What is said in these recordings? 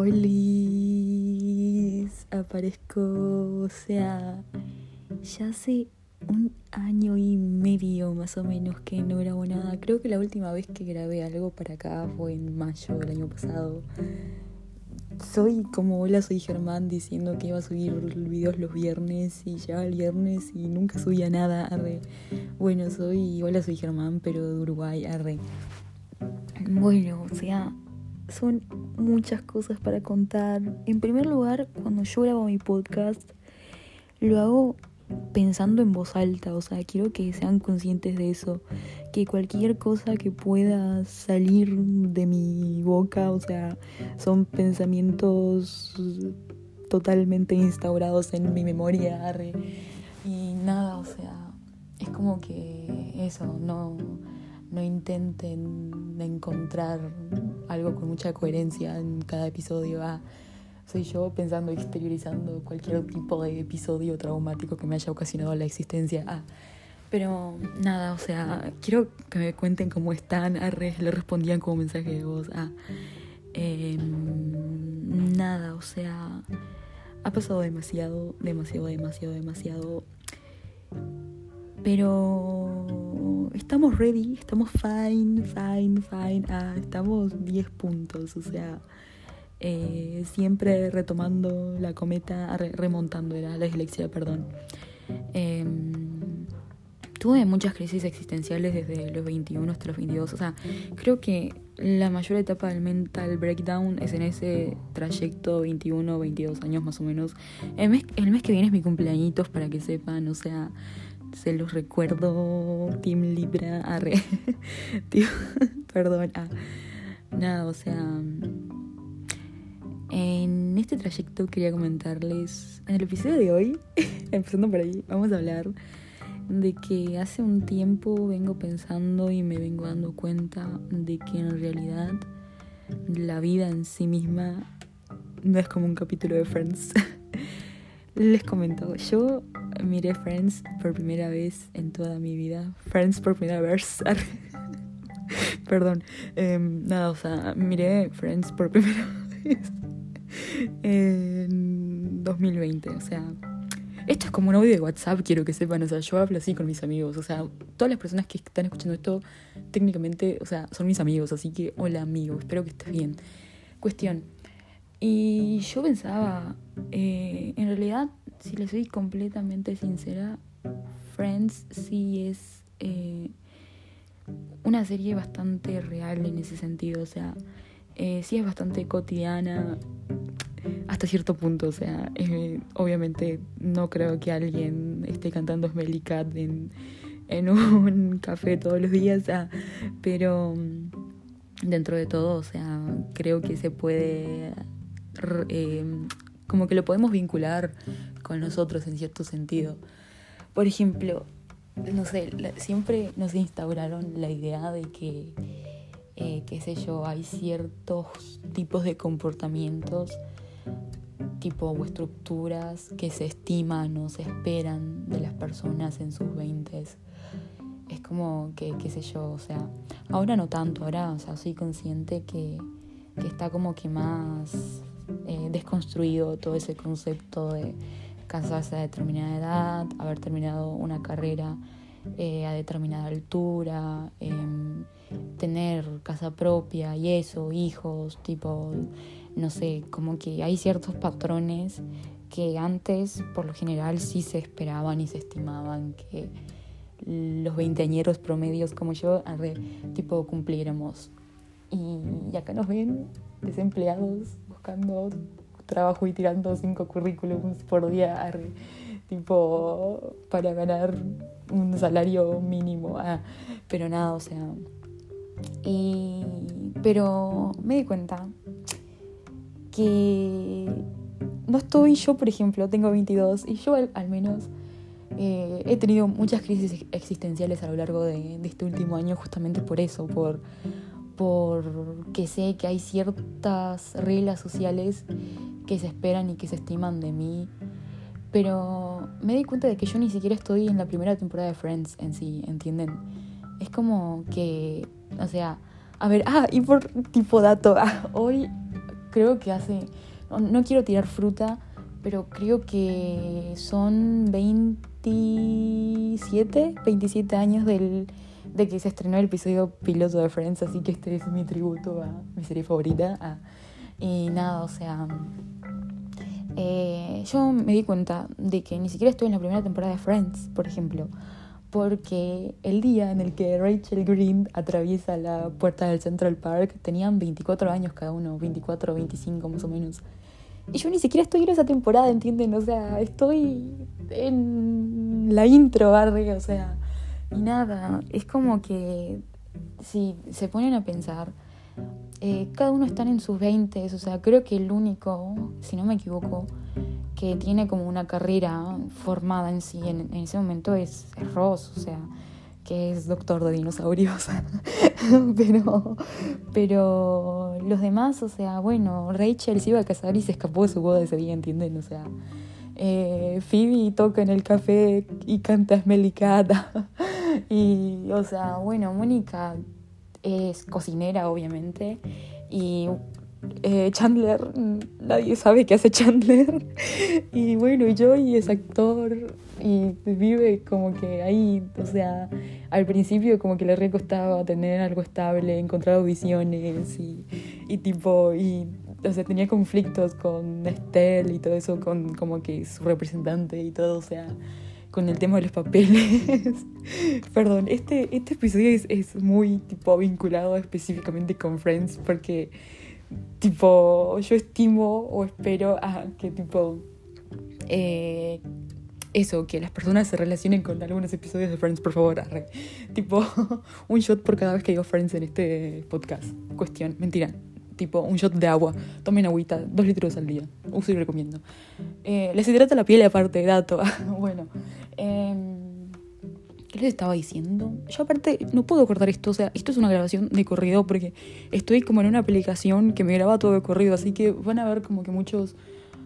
Hoy aparezco, o sea, ya hace un año y medio más o menos que no grabo nada. Creo que la última vez que grabé algo para acá fue en mayo del año pasado. Soy como hola, soy Germán diciendo que iba a subir videos los viernes y ya el viernes y nunca subía nada. Bueno, soy hola, soy Germán, pero de Uruguay. Arre. Bueno, o sea, son muchas cosas para contar. En primer lugar, cuando yo grabo mi podcast, lo hago pensando en voz alta, o sea, quiero que sean conscientes de eso, que cualquier cosa que pueda salir de mi boca, o sea, son pensamientos totalmente instaurados en mi memoria y nada, o sea, es como que eso, no no intenten encontrar algo con mucha coherencia en cada episodio. Ah, soy yo pensando, exteriorizando cualquier tipo de episodio traumático que me haya ocasionado la existencia. Ah, pero nada, o sea, quiero que me cuenten cómo están. Arre, le respondían como mensaje de voz. Ah, em, nada, o sea, ha pasado demasiado, demasiado, demasiado, demasiado. Pero estamos ready, estamos fine, fine, fine. Ah, estamos 10 puntos, o sea, eh, siempre retomando la cometa, remontando, era la dislexia, perdón. Em, tuve muchas crisis existenciales desde los 21 hasta los 22. O sea, creo que la mayor etapa del mental breakdown es en ese trayecto 21, 22 años más o menos. El mes, el mes que viene es mi cumpleañitos, para que sepan. O sea, se los recuerdo, Team Libra, arre, tío, perdón, ah. nada, o sea, en este trayecto quería comentarles, en el episodio de hoy, empezando por ahí, vamos a hablar de que hace un tiempo vengo pensando y me vengo dando cuenta de que en realidad la vida en sí misma no es como un capítulo de Friends. Les comento, yo miré Friends por primera vez en toda mi vida. Friends por primera vez. Perdón. Em, nada, o sea, miré Friends por primera vez en 2020. O sea, esto es como un audio de WhatsApp, quiero que sepan. O sea, yo hablo así con mis amigos. O sea, todas las personas que están escuchando esto, técnicamente, o sea, son mis amigos. Así que, hola amigo, espero que estés bien. Cuestión. Y yo pensaba, eh, en realidad si le soy completamente sincera, Friends sí es eh, una serie bastante real en ese sentido. O sea, eh, sí es bastante cotidiana hasta cierto punto. O sea, eh, obviamente no creo que alguien esté cantando Smelly Cat en, en un café todos los días, pero mm, dentro de todo, o sea, creo que se puede como que lo podemos vincular con nosotros en cierto sentido. Por ejemplo, no sé, siempre nos instauraron la idea de que, eh, qué sé yo, hay ciertos tipos de comportamientos, tipo o estructuras que se estiman o se esperan de las personas en sus veintes. Es como que, qué sé yo, o sea, ahora no tanto, ahora, o sea, soy consciente que, que está como que más eh, desconstruido todo ese concepto de casarse a determinada edad, haber terminado una carrera eh, a determinada altura, em, tener casa propia y eso, hijos, tipo, no sé, como que hay ciertos patrones que antes por lo general sí se esperaban y se estimaban que los veinteañeros promedios como yo, tipo, cumpliéramos. Y, acá nos ven desempleados buscando trabajo y tirando cinco currículums por día, tipo, para ganar un salario mínimo. Ah, pero nada, o sea. Y, pero me di cuenta que no estoy yo, por ejemplo, tengo 22 y yo al, menos eh, he tenido muchas crisis existenciales a lo largo de, de, este último año justamente por eso, por, porque sé que hay ciertas reglas sociales que se esperan y que se estiman de mí. Pero me di cuenta de que yo ni siquiera estoy en la primera temporada de Friends en sí, ¿entienden? Es como que, o sea, a ver, ah, y por tipo dato, ah, hoy creo que hace, no, quiero tirar fruta, pero creo que son 27, 27 años del, de que se estrenó el episodio piloto de Friends, así que este es mi tributo a mi serie favorita. y nada, o sea, eh, yo me di cuenta de que ni siquiera estuve en la primera temporada de Friends, por ejemplo porque el día en el que Rachel Green atraviesa la puerta del Central Park tenían 24 años cada uno, 24 o 25 más o menos. Y yo ni siquiera estoy en esa temporada, ¿entienden? O sea, estoy en la intro, barre, o sea, y nada, es como que si se ponen a pensar, eh, cada uno está en sus 20, o sea, creo que el único, si no me equivoco, que tiene como una carrera formada en sí en, ese momento es, Ross, o sea, que es doctor de dinosaurios. pero, pero los demás, o sea, bueno, Rachel se iba a casar y se escapó de su boda ese día, ¿entienden? O sea, eh, Phoebe toca en el café y canta Smelicata. y, o sea, bueno, Mónica es cocinera, obviamente. Y eh, Chandler, nadie sabe qué hace Chandler. y bueno, Joey es actor y vive como que ahí, o sea, al principio como que le recostaba tener algo estable, encontrar audiciones y, y tipo, y, o sea, tenía conflictos con Estelle y todo eso, con como que su representante y todo, o sea, con el tema de los papeles. Perdón, este, este episodio es, es muy tipo vinculado específicamente con Friends porque tipo, yo estimo o espero a que tipo, eh, eso, que las personas se relacionen con algunos episodios de Friends, por favor, Tipo, un shot por cada vez que digo Friends en este podcast. Cuestión, mentira. Tipo, un shot de agua. Tomen agüita, dos litros al día. Uso y recomiendo. Eh, les hidrata la piel aparte, dato. bueno. Eh, ¿Qué les estaba diciendo? Yo aparte no puedo cortar esto, o sea, esto es una grabación de corrido porque estoy como en una aplicación que me graba todo de corrido, así que van a ver como que muchos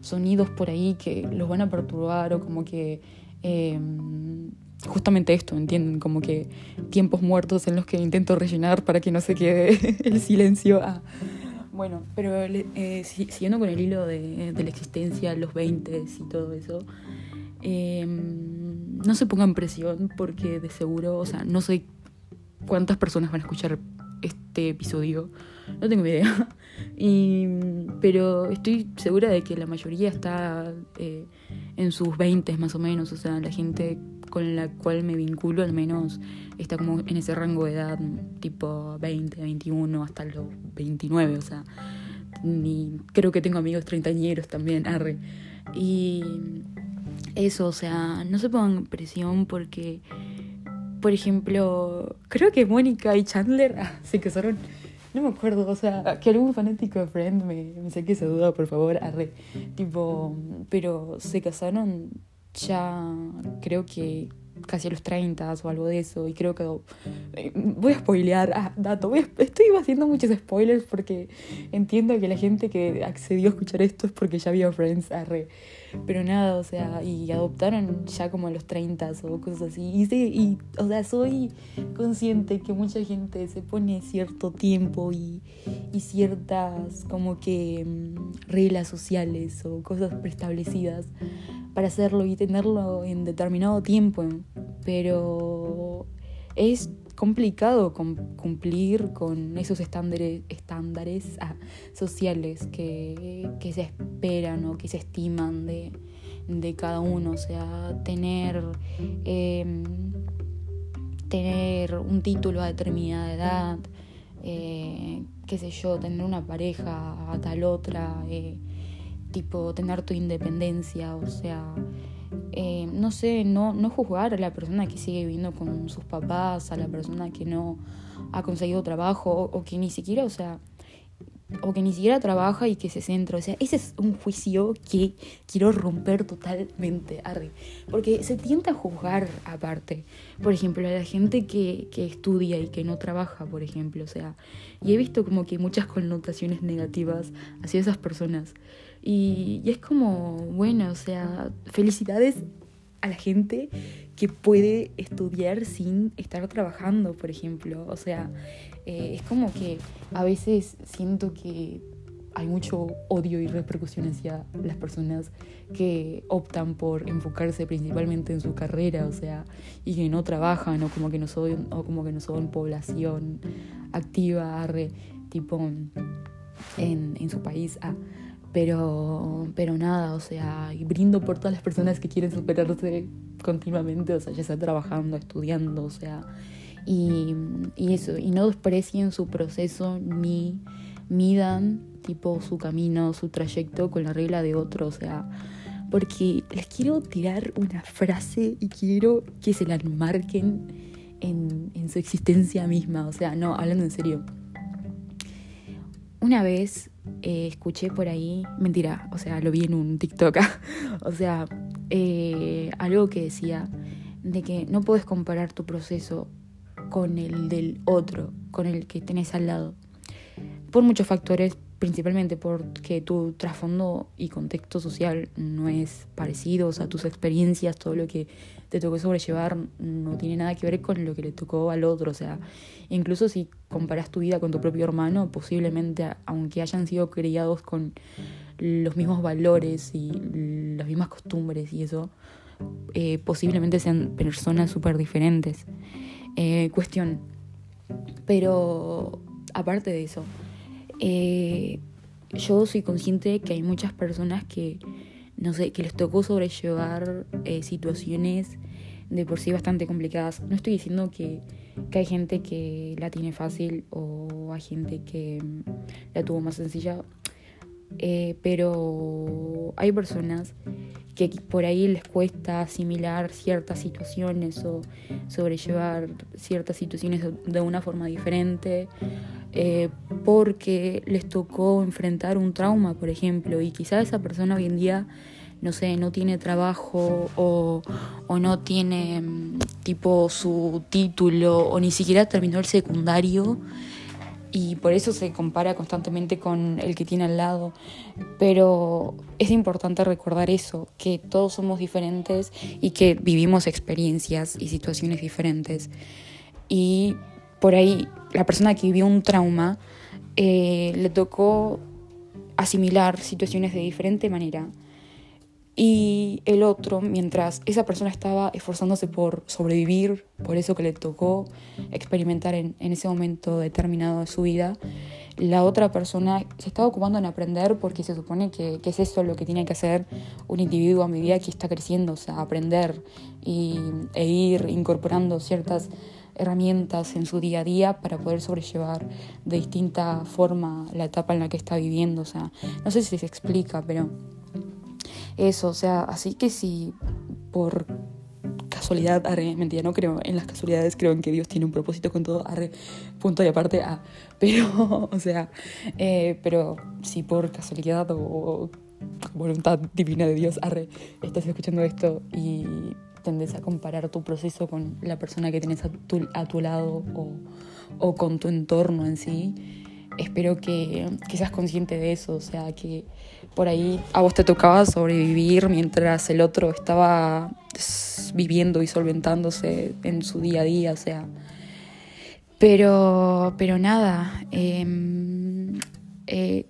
sonidos por ahí que los van a perturbar o como que... Em, justamente esto, ¿entienden? Como que tiempos muertos en los que intento rellenar para que no se quede el silencio. Ah. Bueno, pero eh, siguiendo con el hilo de, la existencia, los 20 y todo eso, eh, no se pongan presión porque de seguro, o sea, no sé cuántas personas van a escuchar este episodio, no tengo idea, y, pero estoy segura de que la mayoría está eh, en sus 20 más o menos, o sea, la gente con la cual me vinculo al menos está como en ese rango de edad, tipo 20, 21, hasta los 29, o sea, creo que tengo amigos treintañeros también, arre. Y eso, o sea, no se pongan presión porque, por ejemplo, creo que Mónica y Chandler ah, se casaron, no me acuerdo, o sea, que algún fanático de Friend me, me saque esa duda, por favor, arre, tipo, pero se casaron ya, creo que casi a los 30 o algo de eso. Y creo que eh, voy a spoilear, ah, dato, estoy haciendo muchos spoilers porque entiendo que la gente que accedió a escuchar esto es porque ya vio Friends, arre. Pero nada, o sea, y adoptaron ya como a los 30 o cosas así. Y, sí, o sea, soy consciente que mucha gente se pone cierto tiempo y, y ciertas como que mm, reglas sociales o cosas preestablecidas para hacerlo y tenerlo en determinado tiempo. Pero es complicado cumplir con esos estándares, estándares ah, sociales que, se esperan o que se estiman de, cada uno. O sea, tener, em, tener un título a determinada edad, eh, qué sé yo, tener una pareja a tal otra, eh, tipo tener tu independencia, o sea, eh, no sé, no, no juzgar a la persona que sigue viviendo con sus papás, a la persona que no ha conseguido trabajo o, que ni siquiera, o sea, o que ni siquiera trabaja y que se centra. O sea, ese es un juicio que quiero romper totalmente, Arri. Porque se tienta a juzgar aparte. Por ejemplo, a la gente que, que estudia y que no trabaja, por ejemplo. O sea, y he visto como que muchas connotaciones negativas hacia esas personas. Y, es como, bueno, o sea, felicidades a la gente que puede estudiar sin estar trabajando, por ejemplo. O sea, eh, es como que a veces siento que hay mucho odio y repercusión hacia las personas que optan por enfocarse principalmente en su carrera, o sea, y que no trabajan o como que no son, o como que no son población activa, tipo en, en su país. Ah, pero, pero nada, o sea, y brindo por todas las personas que quieren superarse continuamente, o sea, ya sea trabajando, estudiando, o sea, y, y eso, y no desprecien su proceso ni midan tipo su camino, su trayecto con la regla de otro, o sea, porque les quiero tirar una frase y quiero que se la marquen en, en su existencia misma, o sea, no, hablando en serio. Una vez eh, escuché por ahí, mentira, o sea, lo vi en un TikTok, o sea, eh, algo que decía de que no puedes comparar tu proceso con el del otro, con el que tenés al lado, por muchos factores, principalmente porque tu trasfondo y contexto social no es parecido, o sea, tus experiencias, todo lo que te tocó sobrellevar no tiene nada que ver con lo que le tocó al otro, o sea, incluso si comparas tu vida con tu propio hermano, posiblemente, aunque hayan sido criados con los mismos valores y las mismas costumbres y eso, eh, posiblemente sean personas súper diferentes. Eh, cuestión. Pero aparte de eso, eh, yo soy consciente de que hay muchas personas que, no sé, que les tocó sobrellevar eh, situaciones de por sí bastante complicadas. No estoy diciendo que, que, hay gente que la tiene fácil o hay gente que mm, la tuvo más sencilla, eh, pero hay personas que por ahí les cuesta asimilar ciertas situaciones o sobrellevar ciertas situaciones de una forma diferente eh, porque les tocó enfrentar un trauma, por ejemplo, y quizá esa persona hoy en día, no sé, no tiene trabajo o, o no tiene mm, tipo su título o ni siquiera terminó el secundario y por eso se compara constantemente con el que tiene al lado. Pero es importante recordar eso, que todos somos diferentes y que vivimos experiencias y situaciones diferentes. Y por ahí la persona que vivió un trauma eh, le tocó asimilar situaciones de diferente manera. Y el otro, mientras esa persona estaba esforzándose por sobrevivir, por eso que le tocó experimentar en, ese momento determinado de su vida, la otra persona se estaba ocupando en aprender porque se supone que, es eso lo que tiene que hacer un individuo a medida que está creciendo, o sea, aprender y, e ir incorporando ciertas herramientas en su día a día para poder sobrellevar de distinta forma la etapa en la que está viviendo. O sea, no sé si se explica, pero eso, o sea, así que si por casualidad, arre, mentira, no creo en las casualidades, creo en que Dios tiene un propósito con todo, arre, punto y aparte, a, pero, o sea, eh, pero si por casualidad o voluntad divina de Dios, arre, estás escuchando esto y tendes a comparar tu proceso con la persona que tienes a tu, lado o, o, con tu entorno en sí, espero que, que, seas consciente de eso, o sea, que por ahí a vos te tocaba sobrevivir mientras el otro estaba viviendo y solventándose en su día a día, o sea. Pero, pero nada, em, eh,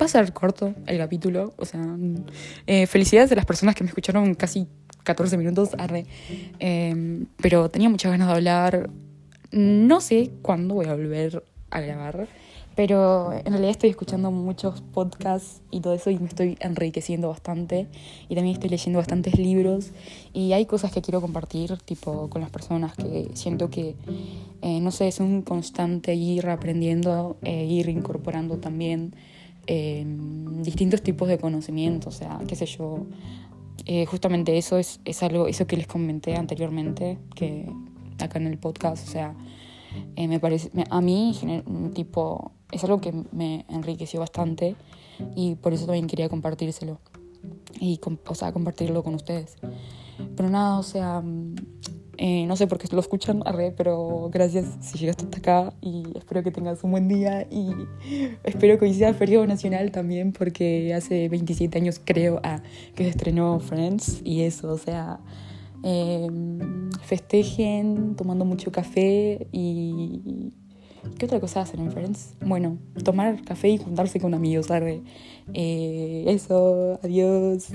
va a ser corto el capítulo, o sea, eh, felicidades a las personas que me escucharon casi 14 minutos, arre. Em, pero tenía muchas ganas de hablar. No sé cuándo voy a volver a grabar, pero en realidad estoy escuchando muchos podcasts y todo eso y me estoy enriqueciendo bastante. Y también estoy leyendo bastantes libros y hay cosas que quiero compartir, tipo con las personas que siento que, eh, no sé, es un constante ir aprendiendo e ir incorporando también. Em, distintos tipos de conocimiento, o sea, qué sé yo, eh, justamente eso es, es, algo, eso que les comenté anteriormente, que acá en el podcast, o sea, eh, me parece, a mí, tipo, es algo que me enriqueció bastante y por eso también quería compartírselo y, o sea, compartirlo con ustedes. Pero nada, o sea, eh, no sé por qué lo escuchan, arre, pero gracias si llegaste hasta acá y espero que tengas un buen día y espero que hoy sea feriado nacional también porque hace 27 años creo ah, que se estrenó Friends y eso, o sea, em, festejen tomando mucho café y ¿Qué otra cosa hacen en Friends? Bueno, tomar café y juntarse con amigos, ¿sabes? Eh, eso, adiós.